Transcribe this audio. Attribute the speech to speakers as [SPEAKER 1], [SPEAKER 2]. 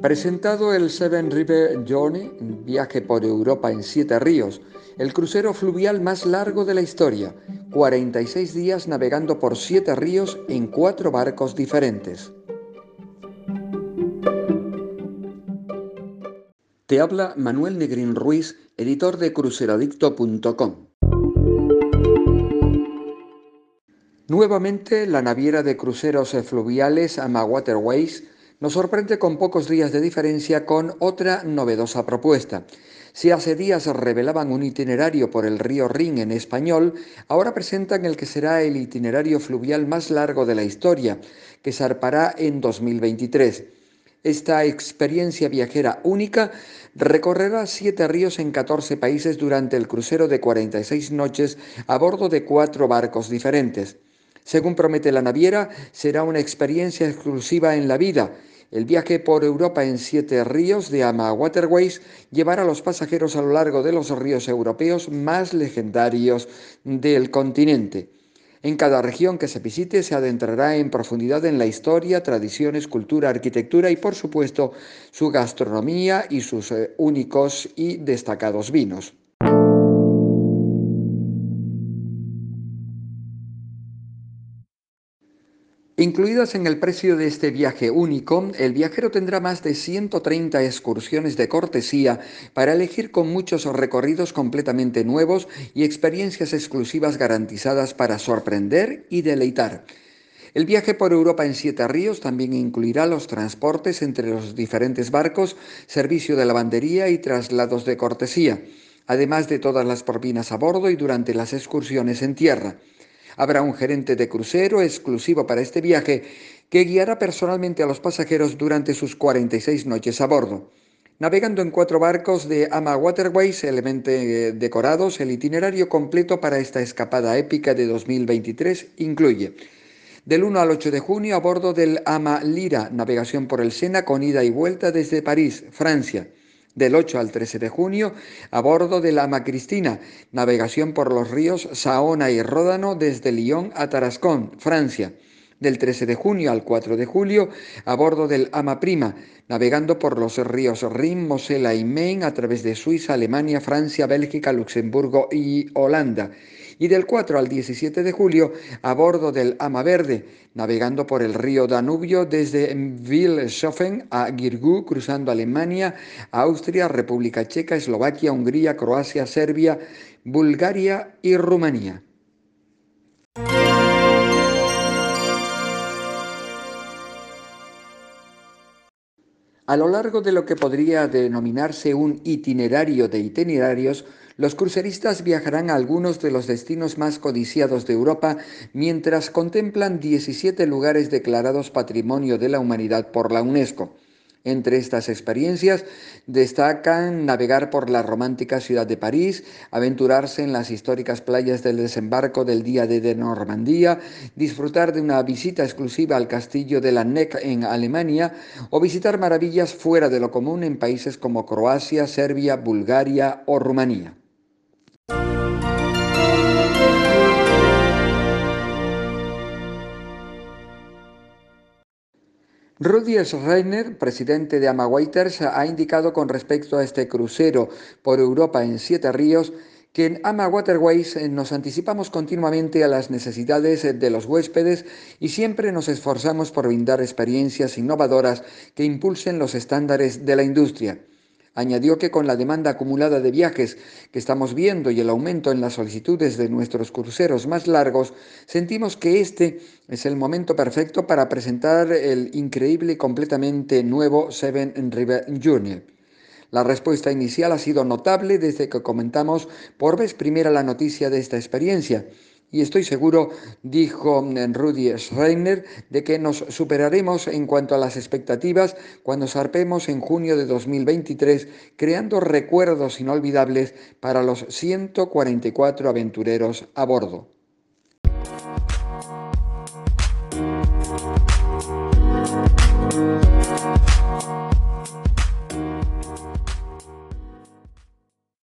[SPEAKER 1] Presentado el Seven River Journey, viaje por Europa en siete ríos, el crucero fluvial más largo de la historia, 46 días navegando por siete ríos en cuatro barcos diferentes. Te habla Manuel Negrín Ruiz, editor de cruceradicto.com. Nuevamente, la naviera de cruceros fluviales Ama Waterways nos sorprende con pocos días de diferencia con otra novedosa propuesta. Si hace días revelaban un itinerario por el río Rin en español, ahora presentan el que será el itinerario fluvial más largo de la historia, que zarpará en 2023. Esta experiencia viajera única recorrerá siete ríos en 14 países durante el crucero de 46 noches a bordo de cuatro barcos diferentes. Según promete la naviera, será una experiencia exclusiva en la vida el viaje por Europa en siete ríos de Ama Waterways llevará a los pasajeros a lo largo de los ríos europeos más legendarios del continente. En cada región que se visite se adentrará en profundidad en la historia, tradiciones, cultura, arquitectura y por supuesto su gastronomía y sus eh, únicos y destacados vinos. Incluidas en el precio de este viaje único, el viajero tendrá más de 130 excursiones de cortesía para elegir con muchos recorridos completamente nuevos y experiencias exclusivas garantizadas para sorprender y deleitar. El viaje por Europa en siete ríos también incluirá los transportes entre los diferentes barcos, servicio de lavandería y traslados de cortesía, además de todas las propinas a bordo y durante las excursiones en tierra. Habrá un gerente de crucero exclusivo para este viaje que guiará personalmente a los pasajeros durante sus 46 noches a bordo. Navegando en cuatro barcos de Ama Waterways, elemente decorados, el itinerario completo para esta escapada épica de 2023 incluye del 1 al 8 de junio a bordo del Ama Lira, navegación por el Sena con ida y vuelta desde París, Francia del 8 al 13 de junio a bordo del Ama Cristina, navegación por los ríos Saona y Ródano desde Lyon a Tarascón, Francia. Del 13 de junio al 4 de julio a bordo del Ama Prima, navegando por los ríos Rin, Mosela y Main a través de Suiza, Alemania, Francia, Bélgica, Luxemburgo y Holanda y del 4 al 17 de julio a bordo del Ama Verde, navegando por el río Danubio desde Wilshofen a Girgu, cruzando Alemania, Austria, República Checa, Eslovaquia, Hungría, Croacia, Serbia, Bulgaria y Rumanía. A lo largo de lo que podría denominarse un itinerario de itinerarios, los cruceristas viajarán a algunos de los destinos más codiciados de Europa mientras contemplan 17 lugares declarados Patrimonio de la Humanidad por la UNESCO. Entre estas experiencias destacan navegar por la romántica ciudad de París, aventurarse en las históricas playas del desembarco del día de Normandía, disfrutar de una visita exclusiva al castillo de la Neck en Alemania o visitar maravillas fuera de lo común en países como Croacia, Serbia, Bulgaria o Rumanía. Rudy Schreiner, presidente de Amawaiters, ha indicado con respecto a este crucero por Europa en siete ríos que en Ama Waterways eh, nos anticipamos continuamente a las necesidades de los huéspedes y siempre nos esforzamos por brindar experiencias innovadoras que impulsen los estándares de la industria. Añadió que con la demanda acumulada de viajes que estamos viendo y el aumento en las solicitudes de nuestros cruceros más largos, sentimos que este es el momento perfecto para presentar el increíble y completamente nuevo Seven River Journey. La respuesta inicial ha sido notable desde que comentamos por vez primera la noticia de esta experiencia y estoy seguro, dijo mm, Rudi Schreiner, de que nos superaremos en cuanto a las expectativas cuando zarpemos en junio de 2023, creando recuerdos inolvidables para los 144 aventureros a bordo.